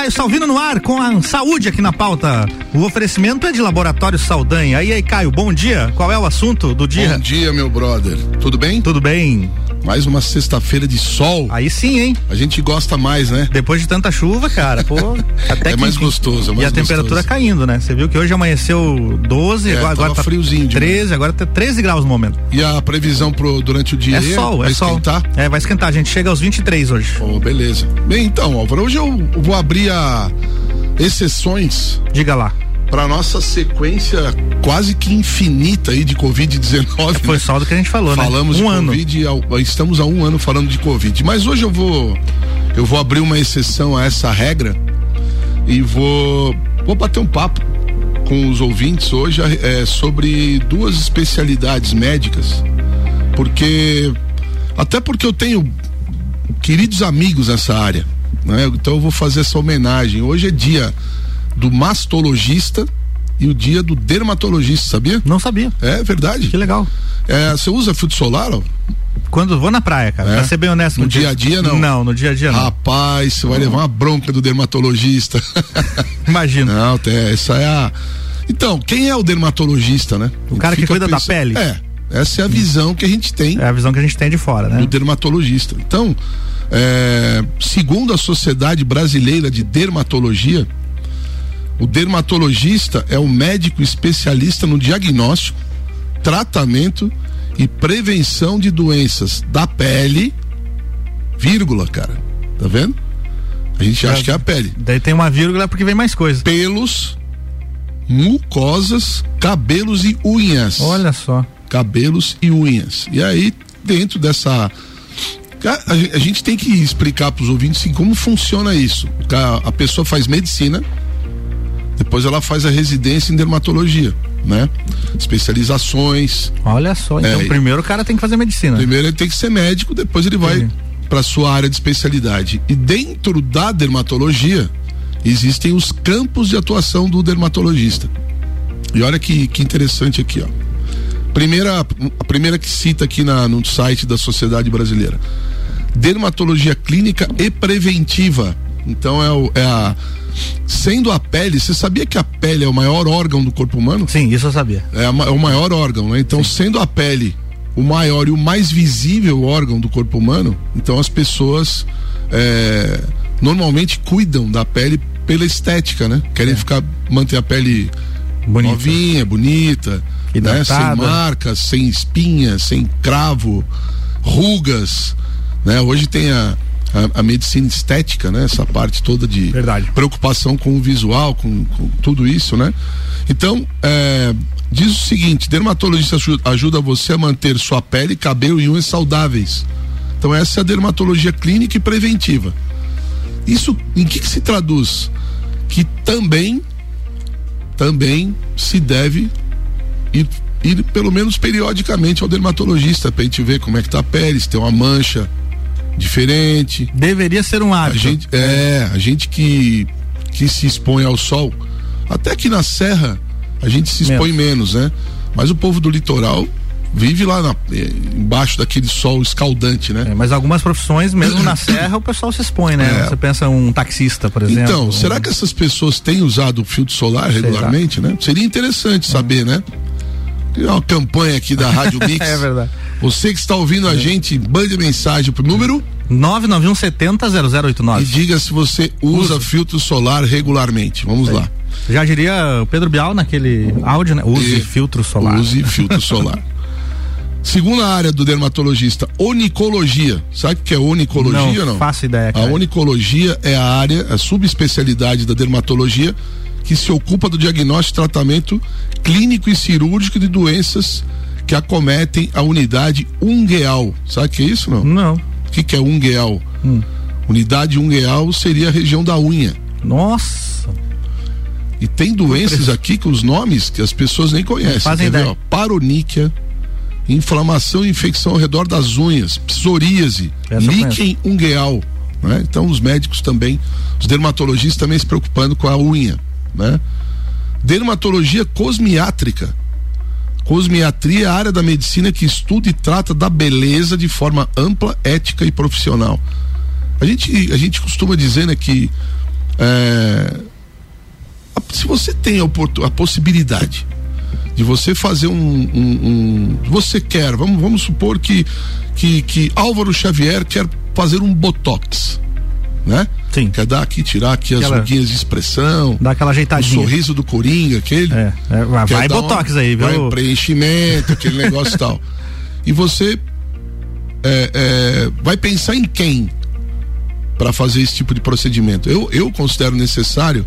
Caio Salvino no ar com a saúde aqui na pauta. O oferecimento é de Laboratório Saldanha. Aí aí, Caio, bom dia. Qual é o assunto do dia? Bom dia, meu brother. Tudo bem? Tudo bem. Mais uma sexta-feira de sol. Aí sim, hein? A gente gosta mais, né? Depois de tanta chuva, cara, pô, até é que, mais gostoso, é mais E a gostoso. temperatura caindo, né? Você viu que hoje amanheceu 12, É, agora, agora tá friozinho. 13, agora tá 13 graus no momento. E a previsão pro, durante o dia? É sol, vai é sol. esquentar? É, vai esquentar. A gente chega aos 23 hoje. Oh, beleza. Bem, então, Álvaro, hoje eu vou abrir a exceções Diga lá. Para nossa sequência quase que infinita aí de Covid-19. Foi né? só do que a gente falou, Falamos né? Um de ano. Covid, estamos há um ano falando de Covid. Mas hoje eu vou eu vou abrir uma exceção a essa regra e vou vou bater um papo com os ouvintes hoje é, sobre duas especialidades médicas, porque até porque eu tenho queridos amigos nessa área, né? Então eu vou fazer essa homenagem. Hoje é dia do mastologista e o dia do dermatologista, sabia? Não sabia. É verdade. Que legal. É, você usa filtro solar? ó? Quando vou na praia, cara, É? pra ser bem honesto. No contigo. dia a dia, não? Não, no dia a dia não. Rapaz, você vai levar uma bronca do dermatologista. Imagina. não, essa é a. Então, quem é o dermatologista, né? O cara que cuida da pensando- pele? É. Essa é a visão que a gente tem É a visão que a gente tem de fora, né? do dermatologista. Então, é, segundo a Sociedade Brasileira de Dermatologia, o dermatologista é o médico especialista no diagnóstico, tratamento e prevenção de doenças da pele, vírgula, cara. Tá vendo? A gente acha que é a pele. Daí tem uma vírgula porque vem mais coisa. Pelos, mucosas, cabelos e unhas Olha só. cabelos e unhas. E aí, dentro dessa. A, gente tem que explicar para os ouvintes assim, como funciona isso. A pessoa faz medicina, depois ela faz a residência em dermatologia, né? Especializações. Olha só. Então, É, primeiro o cara tem que fazer medicina. Primeiro ele tem que ser médico, depois ele vai para sua área de especialidade. E dentro da dermatologia existem os campos de atuação do dermatologista. E olha que, que interessante aqui, ó. Primeira, a primeira que cita aqui na, no site da Sociedade Brasileira. Dermatologia clínica e preventiva. Então é, o- é a. Sendo a pele, você sabia que a pele é o maior órgão do corpo humano? Sim, isso eu sabia. É, a é o maior órgão, né? Então, sendo a pele o maior e o mais visível órgão do corpo humano, então as pessoas é, normalmente cuidam da pele pela estética, né? Querem ficar, manter a pele Bonito. novinha, bonita, né? Sem marcas, sem espinhas, sem cravo, rugas, né? Hoje tem a, a, a medicina estética, né? Essa parte toda de Verdade. preocupação com o visual, com, com tudo isso, né? Então, é, diz o seguinte: dermatologista aju- ajuda você a manter sua pele, cabelo e unhas saudáveis. Então, essa é a dermatologia clínica e preventiva. Isso em que, que se traduz? Que também, também se deve ir, ir pelo menos periodicamente ao dermatologista para a gente ver como é que tá a pele, se tem uma mancha diferente, Deveria ser um a hábito. gente, é, a gente que, que se expõe ao sol, até que na serra a gente se expõe menos, né? Mas o povo do litoral vive lá na- eh, embaixo daquele sol escaldante, né? É, mas algumas profissões, mesmo na serra, o pessoal se expõe, né? É. Você pensa um taxista, por exemplo. Então, será que essas pessoas têm usado o filtro solar regularmente, né? Seria interessante saber, né? Criar uma campanha aqui da Rádio Mix. É verdade. Você que está ouvindo a gente, mande mensagem pro número 991 70 e 0089. diga se você usa filtro solar regularmente. Vamos lá. Já diria o Pedro Bial naquele áudio, né? Use E- filtro solar. Use filtro solar. Segunda área do dermatologista, onicologia. Sabe o que é onicologia ou não? faço ideia, A cara. onicologia é a área, a subespecialidade da dermatologia que se ocupa do diagnóstico e tratamento clínico e cirúrgico de doenças que acometem a unidade ungueal. Sabe o que é isso não? Não. O que, que é ungueal? Hum. Unidade ungueal seria a região da unha. Nossa. E tem doenças aqui que os nomes que as pessoas nem conhecem. fazem ver, ideia. ó? Paroníquia, inflamação e infecção ao redor das unhas, psoríase, líquen ungueal. Né? Então os médicos também, os dermatologistas também se preocupando com a unha. Né? Dermatologia cosmiátrica. Cosmiatria é a área da medicina que estuda e trata da beleza de forma ampla, ética e profissional. A gente, a gente costuma dizer né, que É, se você tem a, a, possibilidade de você fazer um, um, um, você quer, vamos, vamos supor que, que que Álvaro Xavier quer fazer um botox, né? Sim. Quer dar aqui, tirar aqui aquela, as ruguinhas de expressão. Dar aquela ajeitadinha. O sorriso do Coringa, aquele. É, é vai botox uma, aí, viu? Vai preenchimento, aquele negócio e tal. E você é, é, vai pensar em quem para fazer esse tipo de procedimento? Eu, eu considero necessário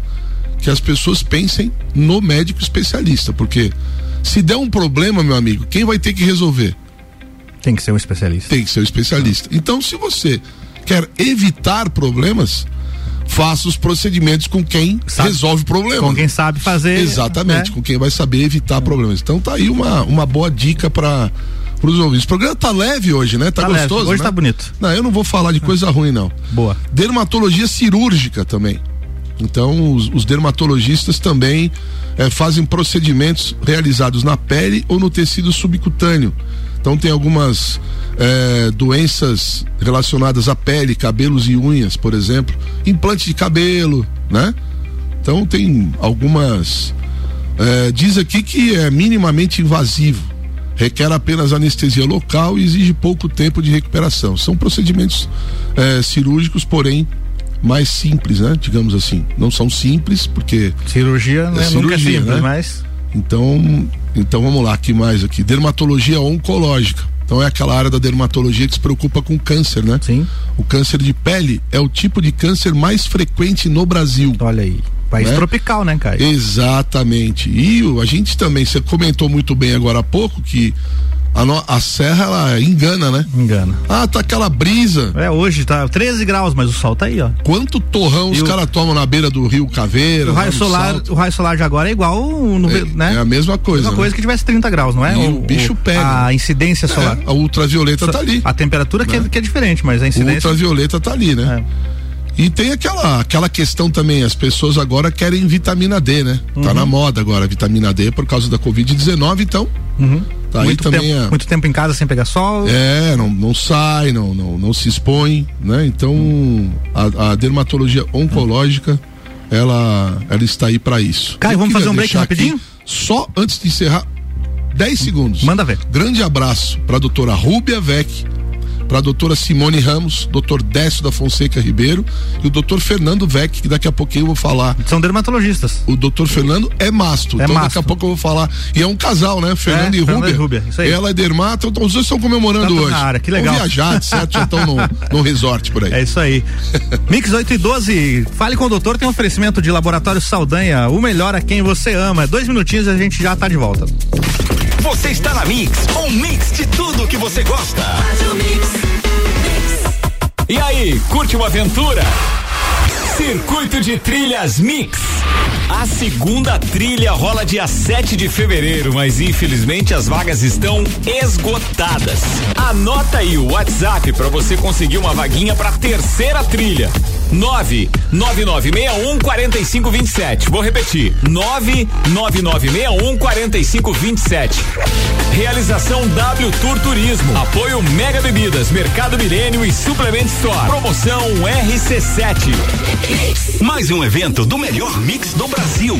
que as pessoas pensem no médico especialista, porque se der um problema, meu amigo, quem vai ter que resolver? Tem que ser um especialista. Tem que ser um especialista. Então, se você quer evitar problemas, faça os procedimentos com quem sabe, resolve problemas. Com quem sabe fazer. Exatamente, né? com quem vai saber evitar é. problemas. Então tá aí uma, uma boa dica para os ouvintes. O programa tá leve hoje, né? Tá, tá gostoso. Leve. Hoje né? tá bonito. Não, eu não vou falar de coisa ruim, não. Boa. Dermatologia cirúrgica também. Então, os, os dermatologistas também eh, fazem procedimentos realizados na pele ou no tecido subcutâneo então tem algumas é, doenças relacionadas à pele, cabelos e unhas, por exemplo, implante de cabelo, né? Então tem algumas. É, diz aqui que é minimamente invasivo, requer apenas anestesia local e exige pouco tempo de recuperação. São procedimentos é, cirúrgicos, porém mais simples, né? Digamos assim. Não são simples, porque. Cirurgia, né? Cirurgia, Nunca é simples, né? mas. Então, então vamos lá, que mais aqui? Dermatologia oncológica. Então é aquela área da dermatologia que se preocupa com câncer, né? Sim. O câncer de pele é o tipo de câncer mais frequente no Brasil. Olha aí. País né? tropical, né, Caio? Exatamente. E a gente também, você comentou muito bem agora há pouco que a, no, a serra, ela engana, né? Engana. Ah, tá aquela brisa. É, hoje tá 13 graus, mas o sol tá aí, ó. Quanto torrão e os o... caras tomam na beira do rio Caveira? O raio solar, o raio solar de agora é igual no, é, né? É a mesma coisa. A mesma né? coisa que tivesse 30 graus, não é? E o, o bicho pega. A incidência solar. É, a ultravioleta tá ali. A temperatura que, é, né? que, é, diferente, mas a incidência. O ultravioleta tá ali, né? É. E tem aquela, aquela questão também, as pessoas agora querem vitamina D, né? Tá uhum. Tá na moda agora, vitamina D por causa da Covid-19, então. Uhum. Tá muito, tempo, é... muito tempo em casa sem pegar sol. É, não, não sai, não, não, não se expõe, né? Então, a, a dermatologia oncológica, ela, ela está aí para isso. Caio, vamos fazer um break rapidinho? Só antes de encerrar, 10 segundos. Manda ver. Grande abraço para a doutora Rúbia Vec, para a doutora Simone Ramos, doutor Décio da Fonseca Ribeiro e o doutor Fernando Vec, que daqui a pouquinho eu vou falar. São dermatologistas. O doutor Fernando é masto, é então masto. daqui a pouco eu vou falar. E é um casal, né? Fernando é, e Rúbia. Rúbia. Isso aí. Ela é dermato, então os dois estão comemorando hoje. Na área, que legal. Vão viajar, certo? Já estão no, no resort por aí. É isso aí. Mix 8 e 12, fale com o doutor, tem um oferecimento de Laboratório Saldanha, o melhor a quem você ama. Dois minutinhos e a gente já está de volta. Você está na Mix, um mix de tudo que você gosta. E aí, curte uma aventura? Circuito de Trilhas Mix. A segunda trilha rola dia 7 de fevereiro, mas infelizmente as vagas estão esgotadas. Anota aí o WhatsApp para você conseguir uma vaguinha para terceira trilha. 99961 4527. Vou repetir. 99961 4527. Realização W Tour Turismo. Apoio Mega Bebidas, Mercado Milênio e Suplement Store. Promoção RC7. Mais um evento do melhor mix do Brasil.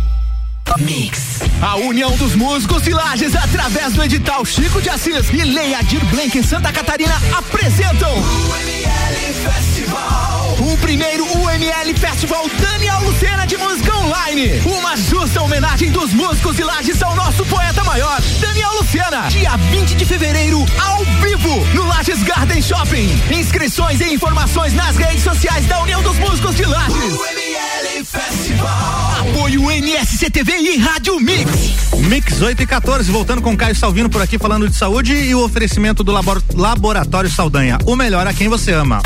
Mix. A União dos Músicos de Lages, através do edital Chico de Assis e Leia Dir Blank em Santa Catarina, apresentam o ML Festival. o primeiro UML Festival Daniel Lucena de Música Online. Uma justa homenagem dos músicos de Lages ao nosso poeta maior, Daniel Lucena. Dia 20 de fevereiro, ao vivo, no Lages Garden Shopping. Inscrições e informações nas redes sociais da União dos Músicos de Lages. UML Festival. Apoio NSCTV e Rádio Mix. Mix 8 e 14, voltando com Caio Salvino por aqui falando de saúde e o oferecimento do labor Laboratório Saldanha. O melhor a quem você ama.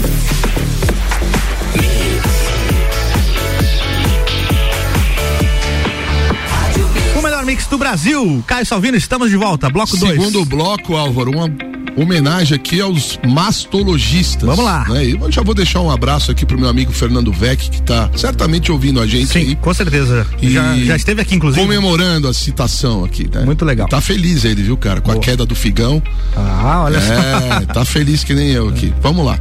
O melhor mix do Brasil. Caio Salvino, estamos de volta. Bloco 2. Segundo bloco, Álvaro, uma homenagem aqui aos mastologistas. Vamos lá. Né? eu já vou deixar um abraço aqui pro meu amigo Fernando Vec, que está certamente ouvindo a gente. Sim, com certeza. E já, já esteve aqui, inclusive. Comemorando a citação aqui, né? Muito legal. Tá feliz ele, viu, cara? Com Boa. a queda do figão. Ah, olha é, só. É, tá feliz que nem eu aqui. Vamos lá.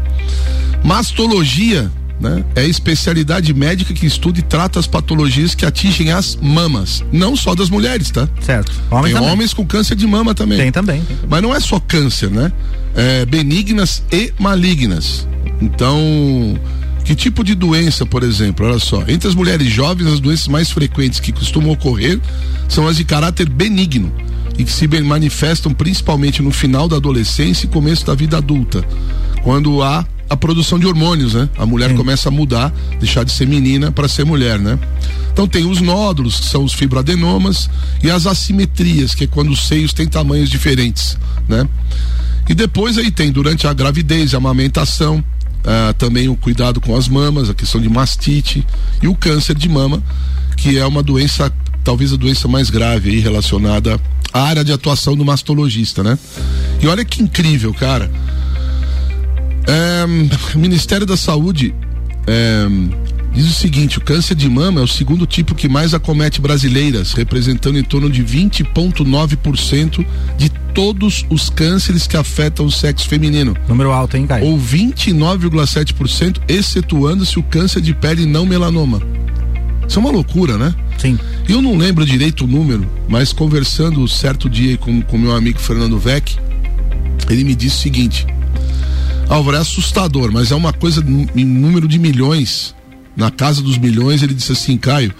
Mastologia né? É a especialidade médica que estuda e trata as patologias que atingem as mamas, não só das mulheres, tá? Certo. Homem Tem também. homens com câncer de mama também. Tem também. Tem Mas não é só câncer, né? É benignas e malignas. Então, que tipo de doença, por exemplo? Olha só, entre as mulheres jovens, as doenças mais frequentes que costumam ocorrer são as de caráter benigno e que se manifestam principalmente no final da adolescência e começo da vida adulta, quando há a produção de hormônios, né? A mulher Sim. começa a mudar, deixar de ser menina para ser mulher, né? Então tem os nódulos, que são os fibroadenomas, e as assimetrias, que é quando os seios têm tamanhos diferentes, né? E depois aí tem durante a gravidez, a amamentação, uh, também o cuidado com as mamas, a questão de mastite e o câncer de mama, que é uma doença, talvez a doença mais grave aí relacionada à área de atuação do mastologista, né? E olha que incrível, cara. É, o Ministério da Saúde é, diz o seguinte: o câncer de mama é o segundo tipo que mais acomete brasileiras, representando em torno de 20,9% de todos os cânceres que afetam o sexo feminino. Número alto, hein, Caio? Ou 29,7%, excetuando-se o câncer de pele não melanoma. Isso é uma loucura, né? Sim. Eu não lembro direito o número, mas conversando certo dia com o meu amigo Fernando Vec, ele me disse o seguinte: Álvaro, é assustador, mas é uma coisa em número de milhões, na casa dos milhões, ele disse assim, Caio,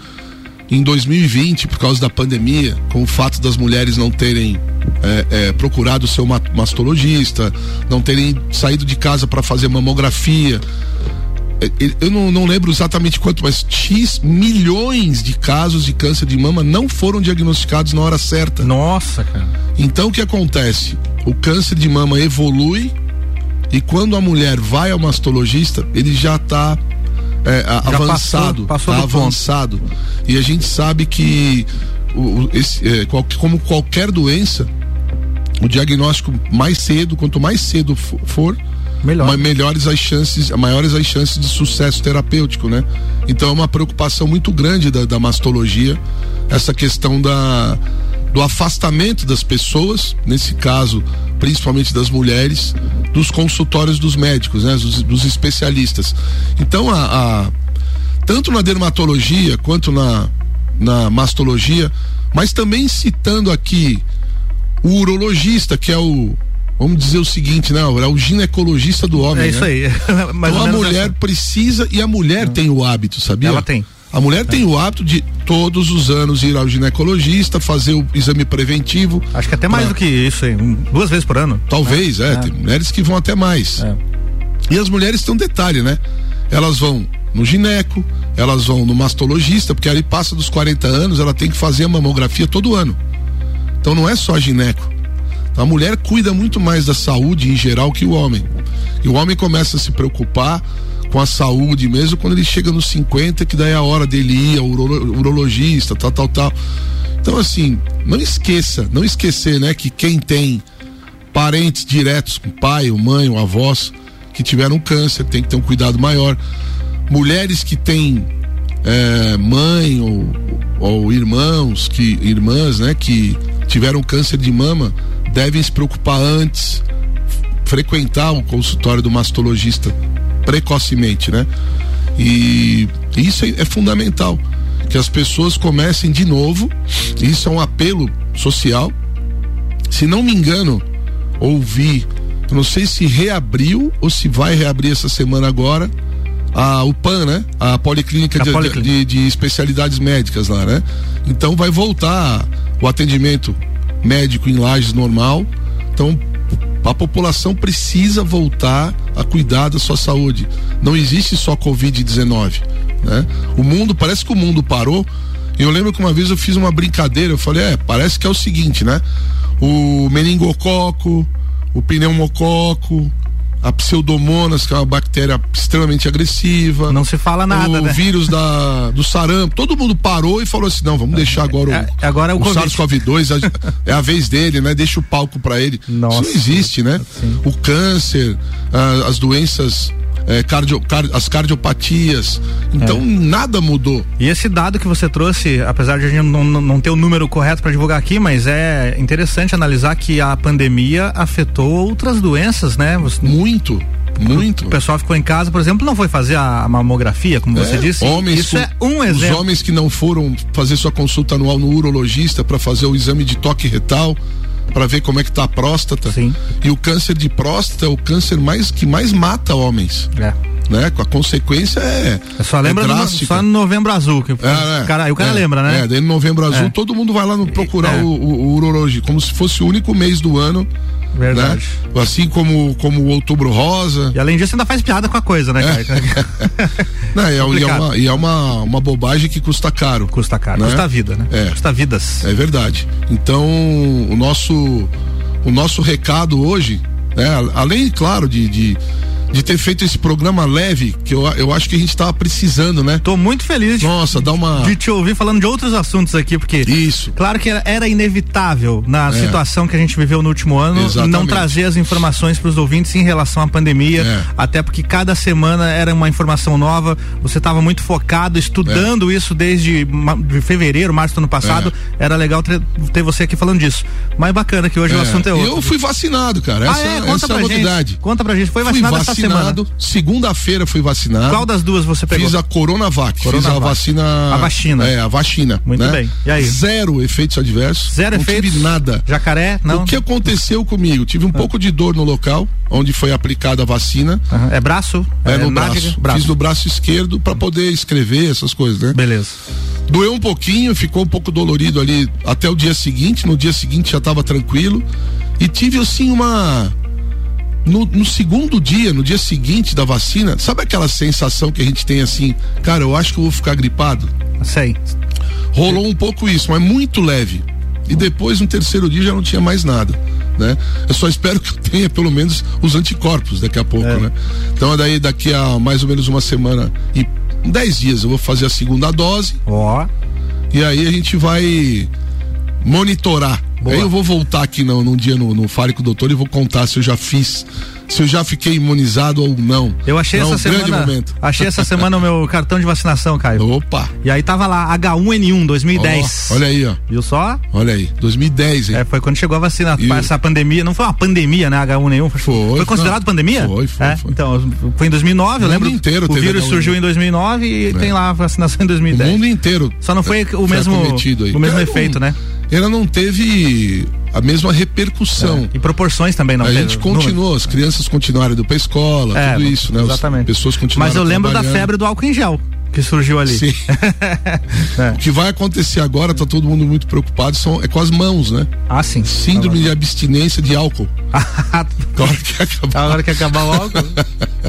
em 2020, por causa da pandemia, com o fato das mulheres não terem é, é, procurado o seu mastologista, não terem saído de casa para fazer mamografia, é, eu não, não, lembro exatamente quanto, mas X milhões de casos de câncer de mama não foram diagnosticados na hora certa. Nossa, cara. Então o que acontece? O câncer de mama evolui e quando a mulher vai ao mastologista, ele já está é, avançado, passou, passou tá avançado. Ponto. E a gente sabe que o, esse, é, qual, como qualquer doença, o diagnóstico mais cedo, quanto mais cedo for, Melhor. melhores as chances, maiores as chances de sucesso terapêutico, né? Então é uma preocupação muito grande da, da mastologia, essa questão da do afastamento das pessoas, nesse caso, principalmente das mulheres, dos consultórios dos médicos, né, dos, dos especialistas. Então, a, a, tanto na dermatologia quanto na, na mastologia, mas também citando aqui o urologista, que é o vamos dizer o seguinte, né? É o ginecologista do homem. É isso né? aí. então a mulher assim. precisa e a mulher tem o hábito, sabia? Ela tem. A mulher é. tem o hábito de todos os anos ir ao ginecologista, fazer o exame preventivo. Acho que até mais pra... do que isso, hein? duas vezes por ano. Talvez, é. é. Tem mulheres que vão até mais. É. E as mulheres têm um detalhe, né? Elas vão no gineco, elas vão no mastologista, porque ali passa dos 40 anos, ela tem que fazer a mamografia todo ano. Então não é só gineco. A mulher cuida muito mais da saúde em geral que o homem. E o homem começa a se preocupar com a saúde mesmo quando ele chega nos 50, que daí é a hora dele ir ao uro, urologista, tal, tal, tal. Então, assim, não esqueça, não esquecer, né, que quem tem parentes diretos, pai, mãe, avós, que tiveram câncer, tem que ter um cuidado maior. Mulheres que têm é, mãe ou, ou irmãos, que, irmãs, né, que tiveram câncer de mama, devem se preocupar antes, frequentar o consultório do mastologista precocemente, né? E isso é, é fundamental que as pessoas comecem de novo. Isso é um apelo social. Se não me engano, ouvi, não sei se reabriu ou se vai reabrir essa semana agora, a, o PAN, né? A Policlínica, A de, Policlínica. de- de especialidades médicas lá, né? Então vai voltar o atendimento médico em lajes normal. Então a população precisa voltar a cuidar da sua saúde. Não existe só Covid-19, né? O mundo, parece que o mundo parou. Eu lembro que uma vez eu fiz uma brincadeira, eu falei, é, parece que é o seguinte, né? O meningococo, o pneumococo, a pseudomonas, que é uma bactéria extremamente agressiva. Não se fala nada, o né? vírus da, do sarampo. Todo mundo parou e falou assim: não, vamos deixar agora o, É, agora é o Covid. SARS-CoV-2, a- é a vez dele, né? Deixa o palco pra ele. Nossa. Isso não existe, né? Sim. O câncer, ah, as doenças, eh, cardio, car- as cardiopatias. Então, nada mudou. E esse dado que você trouxe, apesar de a gente não, não, ter o número correto para divulgar aqui, mas é interessante analisar que a pandemia afetou outras doenças, né? Você- Muito, muito. O pessoal ficou em casa, por exemplo, não foi fazer a mamografia, como você É, disse. homens Isso com- é um Os exemplo. homens que não foram fazer sua consulta anual no urologista para fazer o exame de toque retal para ver como é que tá a próstata. Sim. E o câncer de próstata é o câncer mais que mais mata homens, É. né? Com a consequência é Eu só lembra é no, só no novembro azul. Que É, é, o cara, o cara é, lembra, né? É, daí no novembro azul É. todo mundo vai lá no procurar É. o, o, o urologia, como se fosse o único mês do ano, Verdade. né? Assim como, como o outubro rosa. E além disso, ainda faz piada com a coisa, né, É. cara? Não, e é, e é uma, e é uma, uma bobagem que custa caro. Custa caro. Né? Custa vida, né? É. Custa vidas. É verdade. Então, o nosso, o nosso recado hoje, né, além, claro, de, de, de ter feito esse programa leve, que eu, eu acho que a gente estava precisando, né? Tô muito feliz de, Nossa, dá uma. de te ouvir falando de outros assuntos aqui, porque Isso. Claro que era, era inevitável na É. situação que a gente viveu no último ano Exatamente. não trazer as informações para os ouvintes em relação à pandemia, É. até porque cada semana era uma informação nova. Você estava muito focado, estudando isso desde de fevereiro, março do ano passado. Era legal ter, ter você aqui falando disso. Mas bacana que hoje o assunto é outro. eu fui vacinado, cara. Essa, ah, é? essa Conta é pra a gente. novidade. Conta pra gente. Foi vacinado essa semana. Vacinado. Segunda-feira fui vacinado. Qual das duas você pegou? Fiz a Coronavac. Fiz a Coronavac. vacina. A vacina. É, a vacina. Muito né? bem. E aí? Zero efeitos adversos. Zero não efeitos? tive nada. Jacaré? Não. O que aconteceu comigo? Tive um pouco de dor no local onde foi aplicada a vacina. Aham. É braço? É, no nádega? braço. Fiz no braço esquerdo para poder escrever essas coisas, né? Beleza. Doeu um pouquinho, ficou um pouco dolorido ali até o dia seguinte. No dia seguinte já estava tranquilo. E tive assim uma. No, no segundo dia, no dia seguinte da vacina, sabe aquela sensação que a gente tem assim, cara, eu acho que eu vou ficar gripado? Sei. Rolou um pouco isso, mas muito leve. E depois, no terceiro dia, já não tinha mais nada. Né? Eu só espero que eu tenha pelo menos os anticorpos daqui a pouco, É. né? Então daí daqui a mais ou menos uma semana e dez dias eu vou fazer a segunda dose Ó. e aí a gente vai monitorar. Boa. Aí eu vou voltar aqui no, num dia no, no Fale com o Doutor e vou contar se eu já fiz, se eu já fiquei imunizado ou não. Eu achei Não, essa um grande semana. momento. Achei essa semana o meu cartão de vacinação, Caio. Opa! E aí tava lá, H1N1 2010. Ó, olha aí, ó. Viu só? Olha aí, 2010, hein? É, foi quando chegou a vacina, E o- essa pandemia, não foi uma pandemia, né, H1N1? Foi, Foi, considerado não. pandemia? Foi, foi, É, foi. Então, foi em 2009, eu O lembro. mundo inteiro o vírus H1N1. surgiu em 2009 e tem lá a vacinação em O 2010. mundo inteiro. Só não foi o foi mesmo, o mesmo É, efeito, né? Ela não teve a mesma repercussão. E proporções também não a teve. gente continuou, as crianças continuaram indo pra escola, É, tudo isso, né? As Exatamente. pessoas continuaram Mas eu lembro da febre do álcool em gel que surgiu ali. Sim. É. O que vai acontecer agora, tá todo mundo muito preocupado, são, é com as mãos, né? Ah, sim. Síndrome de abstinência de álcool. Tá Agora que acabar. Agora que acabar o álcool.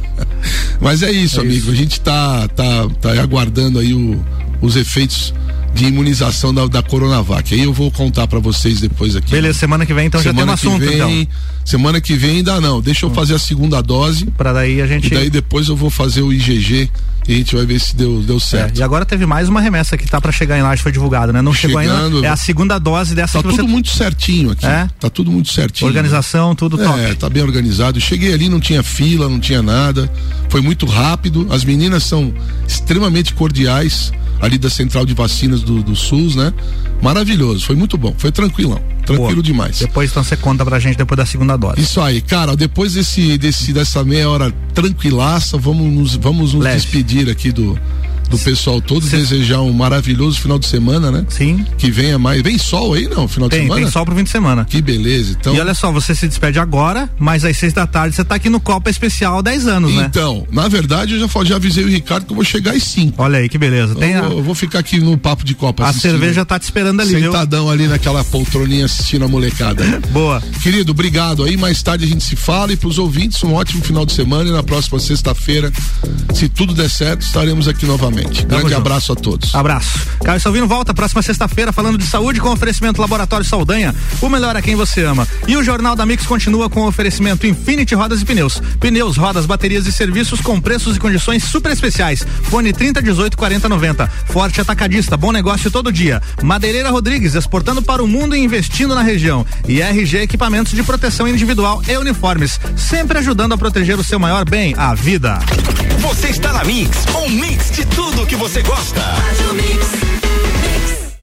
Mas é isso, É amigo. isso. A gente tá, tá, tá aguardando aí o- os efeitos de imunização da, da Coronavac. Aí eu vou contar pra vocês depois aqui. Beleza, semana que vem então já tem um semana assunto, que vem, então. Semana que vem ainda não. Deixa eu fazer a segunda dose. Pra daí a gente. E daí depois eu vou fazer o IgG e a gente vai ver se deu, deu É, certo. e agora teve mais uma remessa que tá pra chegar em Laje, foi divulgada, né? Não chegou Chegando. ainda. É a segunda dose dessa Tá que você. tudo muito certinho aqui. É? Tá tudo muito certinho. Organização, tudo top. É, tá bem organizado. Cheguei ali, não tinha fila, não tinha nada. Foi muito rápido. As meninas são extremamente cordiais ali da central de vacinas do, do SUS, né? Maravilhoso, foi muito bom, foi tranquilão, tranquilo Boa. demais. Depois então você conta pra gente depois da segunda dose. Isso aí, cara, depois desse, desse dessa meia hora tranquilaça, vamos nos, vamos nos Leve. despedir aqui do do pessoal todo, Cê... desejar um maravilhoso final de semana, né? Sim. Que venha mais. Vem sol aí, não? Final tem, de semana? Tem sol pro fim de semana. Que beleza. Então... E olha só, você se despede agora, mas às seis da tarde você tá aqui no Copa Especial 10 anos, então, né? Então, na verdade, eu já, já avisei o Ricardo que eu vou chegar às 5. Olha aí, que beleza. Tem eu, a... eu vou ficar aqui no papo de Copa. A cerveja tá te esperando ali, Sentadão viu? ali naquela poltroninha assistindo a molecada. Boa. Querido, obrigado aí. Mais tarde a gente se fala e pros ouvintes um ótimo final de semana e na próxima sexta-feira, se tudo der certo, estaremos aqui novamente. Tamo Grande junto. abraço a todos. Abraço. Caio Salvino volta próxima sexta-feira falando de saúde com oferecimento Laboratório Saldanha. O melhor a quem você ama. E o Jornal da Mix continua com o oferecimento Infinity Rodas e Pneus. Pneus, rodas, baterias e serviços com preços e condições super especiais. Fone 30 18 40 90. Forte Atacadista, bom negócio todo dia. Madeireira Rodrigues, exportando para o mundo e investindo na região. E RG Equipamentos de Proteção Individual e Uniformes, sempre ajudando a proteger o seu maior bem, a vida. Você está na Mix, um mix de tudo que você gosta.